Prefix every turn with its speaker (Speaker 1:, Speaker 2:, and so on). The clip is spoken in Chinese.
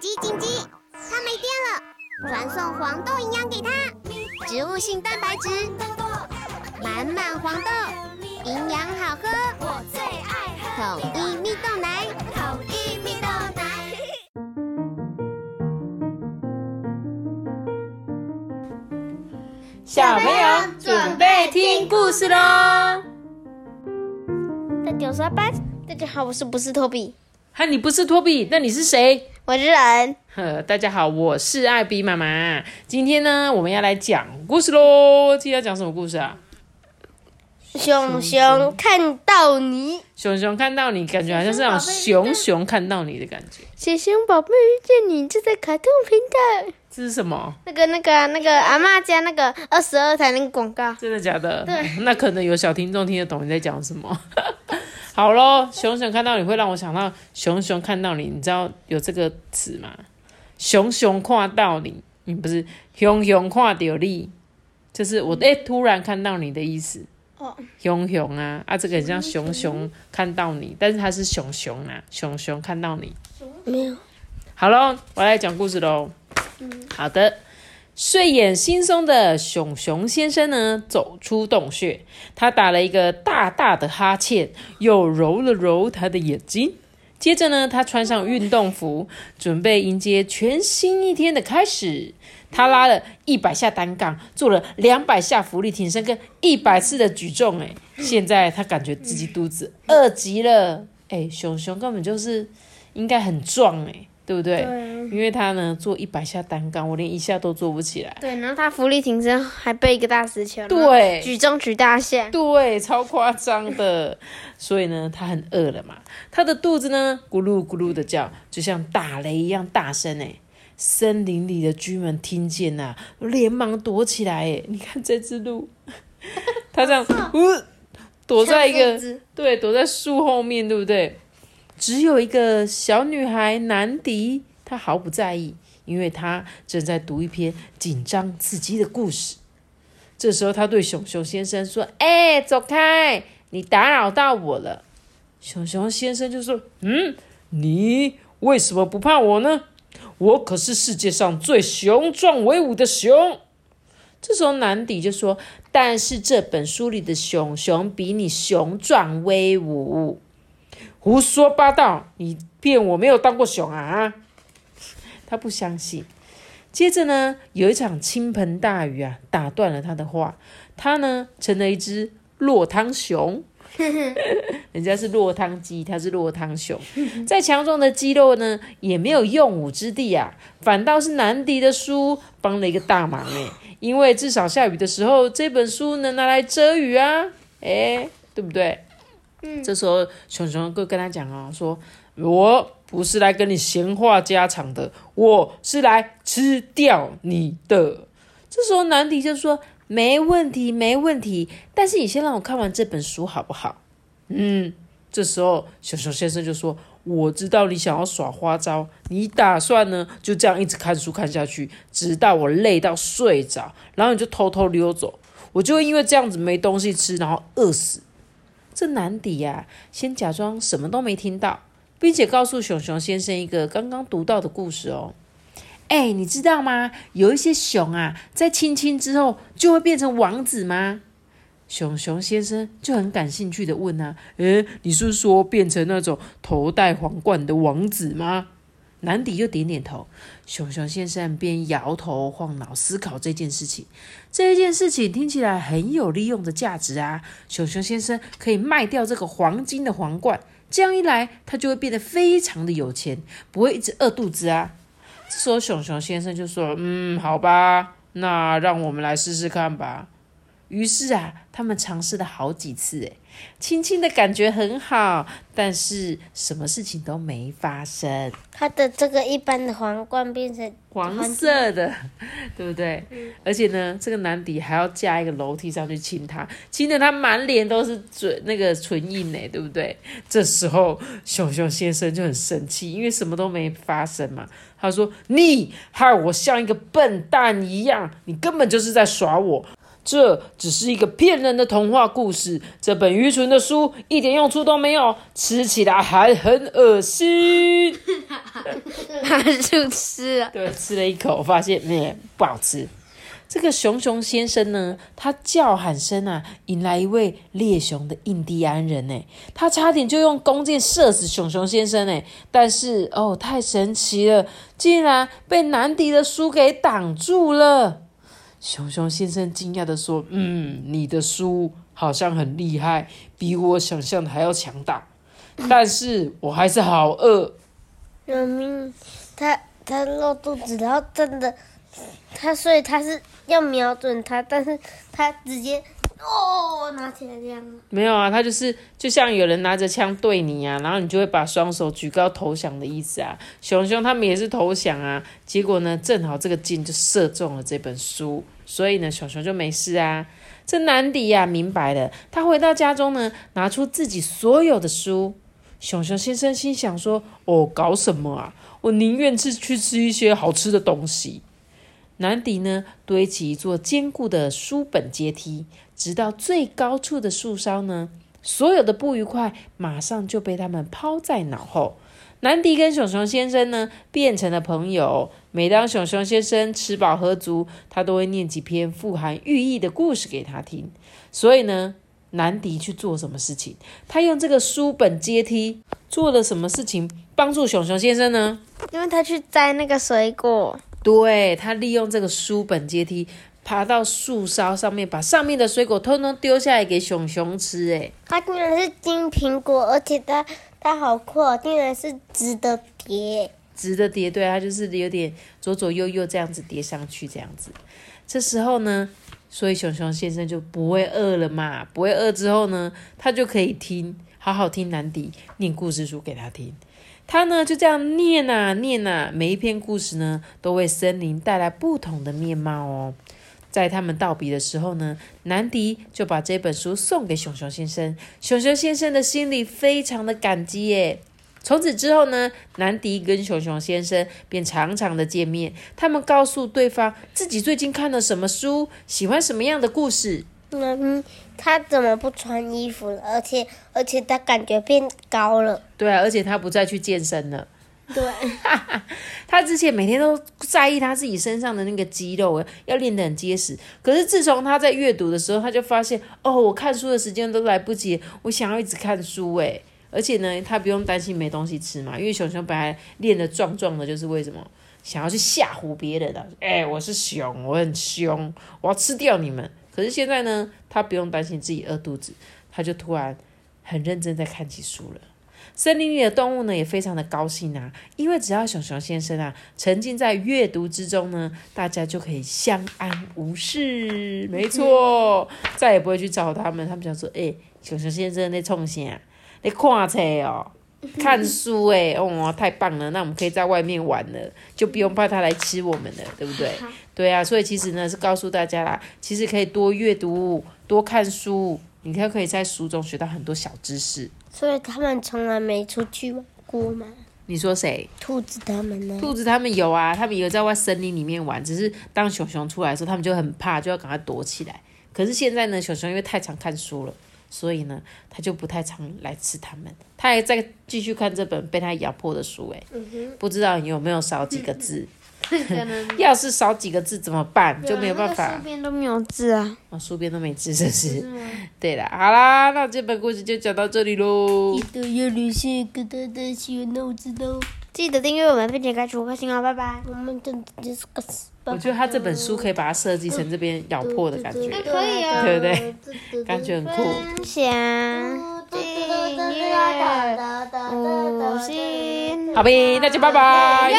Speaker 1: 紧急紧急！它没电了，传送黄豆营养给它，植物性蛋白质，满满黄豆，营养好喝，我最爱喝统一蜜豆奶，统一蜜豆奶。
Speaker 2: 小朋友准备听故事喽！
Speaker 1: 大家好，大家好，我是不是托比？
Speaker 2: 哈，你不是托比，那你是谁？
Speaker 1: 我是人。
Speaker 2: 呵，大家好，我是艾比妈妈。今天呢，我们要来讲故事喽。今天要讲什么故事啊？
Speaker 1: 熊熊看到你，
Speaker 2: 熊熊看到你，感觉好像是那种熊熊看到你的感觉。
Speaker 1: 熊熊宝贝遇见你，就在卡通频道。
Speaker 2: 这是什么？
Speaker 1: 那个、那个、那个阿妈家那个二十二台那个广告。
Speaker 2: 真的假的？
Speaker 1: 对。
Speaker 2: 那可能有小听众听得懂你在讲什么。好咯，熊熊看到你会让我想到熊熊看到你，你知道有这个词吗？熊熊看到你，你不是熊熊看到你，就是我哎突然看到你的意思。哦，熊熊啊啊，这个很像熊熊看到你，但是它是熊熊啊，熊熊看到你。
Speaker 1: 没有。
Speaker 2: 好喽，我来讲故事喽。嗯，好的。睡眼惺忪的熊熊先生呢，走出洞穴，他打了一个大大的哈欠，又揉了揉他的眼睛。接着呢，他穿上运动服，准备迎接全新一天的开始。他拉了一百下单杠，做了两百下浮力挺身，跟一百次的举重。哎，现在他感觉自己肚子饿极了。哎，熊熊根本就是应该很壮哎，对不对？
Speaker 1: 对。
Speaker 2: 因为他呢做一百下单杠，我连一下都做不起来。
Speaker 1: 对，然后他浮力挺身还背一个大石球。
Speaker 2: 对。
Speaker 1: 举重举大下。
Speaker 2: 对，超夸张的。所以呢，他很饿了嘛，他的肚子呢咕噜咕噜的叫，就像打雷一样大声哎。森林里的居民听见呐，连忙躲起来哎。你看这只鹿，它这样，呜，躲在一个对，躲在树后面，对不对？只有一个小女孩南迪，她毫不在意，因为她正在读一篇紧张刺激的故事。这时候，她对熊熊先生说：“哎，走开，你打扰到我了。”熊熊先生就说：“嗯，你为什么不怕我呢？”我可是世界上最雄壮威武的熊。这时候南迪就说：“但是这本书里的熊熊比你雄壮威武。”胡说八道！你骗我没有当过熊啊！他不相信。接着呢，有一场倾盆大雨啊，打断了他的话。他呢，成了一只落汤熊。人家是落汤鸡，他是落汤熊。再强壮的肌肉呢，也没有用武之地啊。反倒是南迪的书帮了一个大忙哎，因为至少下雨的时候，这本书能拿来遮雨啊，哎，对不对？嗯。这时候熊熊哥跟他讲哦，说我不是来跟你闲话家常的，我是来吃掉你的。这时候南迪就说。没问题，没问题。但是你先让我看完这本书好不好？嗯，这时候熊熊先生就说：“我知道你想要耍花招，你打算呢就这样一直看书看下去，直到我累到睡着，然后你就偷偷溜走，我就会因为这样子没东西吃，然后饿死。”这难抵呀，先假装什么都没听到，并且告诉熊熊先生一个刚刚读到的故事哦。哎，你知道吗？有一些熊啊，在亲亲之后就会变成王子吗？熊熊先生就很感兴趣的问啊，诶，你是说变成那种头戴皇冠的王子吗？南迪就点点头。熊熊先生边摇头晃脑思考这件事情。这一件事情听起来很有利用的价值啊！熊熊先生可以卖掉这个黄金的皇冠，这样一来，他就会变得非常的有钱，不会一直饿肚子啊。这时候，熊熊先生就说：“嗯，好吧，那让我们来试试看吧。”于是啊，他们尝试了好几次，诶亲亲的感觉很好，但是什么事情都没发生。
Speaker 1: 他的这个一般的皇冠变成
Speaker 2: 黄色的，对不对？而且呢，这个男底还要加一个楼梯上去亲他，亲的他满脸都是嘴那个唇印呢，对不对？这时候，熊熊先生就很生气，因为什么都没发生嘛。他说：“你害我像一个笨蛋一样，你根本就是在耍我。”这只是一个骗人的童话故事。这本愚蠢的书一点用处都没有，吃起来还很恶心。
Speaker 3: 他就吃了，
Speaker 2: 对，吃了一口，发现咩不好吃。这个熊熊先生呢，他叫喊声啊，引来一位猎熊的印第安人呢，他差点就用弓箭射死熊熊先生呢，但是哦，太神奇了，竟然被南迪的书给挡住了。熊熊先生惊讶的说：“嗯，你的书好像很厉害，比我想象的还要强大，但是我还是好饿。”
Speaker 3: 明明他他露肚子，然后真的他，所以他是要瞄准他，但是他直接哦拿起来这样。
Speaker 2: 没有啊，他就是就像有人拿着枪对你啊，然后你就会把双手举高投降的意思啊。熊熊他们也是投降啊，结果呢，正好这个箭就射中了这本书，所以呢，熊熊就没事啊。这南迪呀，明白了，他回到家中呢，拿出自己所有的书。熊熊先生心想说：“哦，搞什么啊？我宁愿吃去吃一些好吃的东西。”南迪呢，堆起一座坚固的书本阶梯，直到最高处的树梢呢，所有的不愉快马上就被他们抛在脑后。南迪跟熊熊先生呢，变成了朋友。每当熊熊先生吃饱喝足，他都会念几篇富含寓意的故事给他听。所以呢，南迪去做什么事情？他用这个书本阶梯做了什么事情，帮助熊熊先生呢？
Speaker 3: 因为他去摘那个水果，
Speaker 2: 对他利用这个书本阶梯爬到树梢上面，把上面的水果通通丢下来给熊熊吃。哎，
Speaker 3: 它竟然是金苹果，而且它它好酷哦，竟然是直的叠。
Speaker 2: 直的叠，对，它就是有点左左右右这样子叠上去，这样子。这时候呢，所以熊熊先生就不会饿了嘛，不会饿之后呢，他就可以听，好好听南迪念故事书给他听。他呢就这样念啊念啊，每一篇故事呢都为森林带来不同的面貌哦。在他们道别的时候呢，南迪就把这本书送给熊熊先生。熊熊先生的心里非常的感激耶。从此之后呢，南迪跟熊熊先生便常常的见面。他们告诉对方自己最近看了什么书，喜欢什么样的故事。
Speaker 3: 嗯，他怎么不穿衣服了？而且而且他感觉变高了。
Speaker 2: 对啊，而且他不再去健身了。
Speaker 3: 对，
Speaker 2: 他之前每天都在意他自己身上的那个肌肉，要练得很结实。可是自从他在阅读的时候，他就发现，哦，我看书的时间都来不及，我想要一直看书，诶。而且呢，他不用担心没东西吃嘛，因为熊熊本来练得壮壮的，就是为什么想要去吓唬别人的？哎，我是熊，我很凶，我要吃掉你们。可是现在呢，他不用担心自己饿肚子，他就突然很认真在看起书了。森林里的动物呢，也非常的高兴啊，因为只要熊熊先生啊沉浸在阅读之中呢，大家就可以相安无事。没错，再也不会去找他们。他们想说，哎，熊熊先生在冲啥？你看册哦，看书诶，哦，太棒了！那我们可以在外面玩了，就不用怕他来吃我们了，对不对？对啊，所以其实呢是告诉大家啦，其实可以多阅读、多看书，你看可以在书中学到很多小知识。
Speaker 3: 所以他们从来没出去玩过吗？
Speaker 2: 你说谁？
Speaker 3: 兔子他们呢？
Speaker 2: 兔子他们有啊，他们有在外森林里面玩，只是当熊熊出来的时候，他们就很怕，就要赶快躲起来。可是现在呢，熊熊因为太常看书了。所以呢，他就不太常来吃它们。他还在继续看这本被他咬破的书，哎，不知道有没有少几个字。要是少几个字怎么办？就没有办法。
Speaker 3: 书边都没有字啊！
Speaker 2: 哦，书边都没字，是是。对了，好啦，那这本故事就讲到这里喽。
Speaker 3: 记得要留下个大大喜欢我知道。记得订阅我们，并且开出五颗星哦，拜拜。我们真的是个死。
Speaker 2: 我觉得他这本书可以把它设计成这边咬破的感觉，
Speaker 3: 可以啊，
Speaker 2: 对不对？感觉很酷。
Speaker 3: 分享订阅五星，
Speaker 2: 好呗，那就拜拜。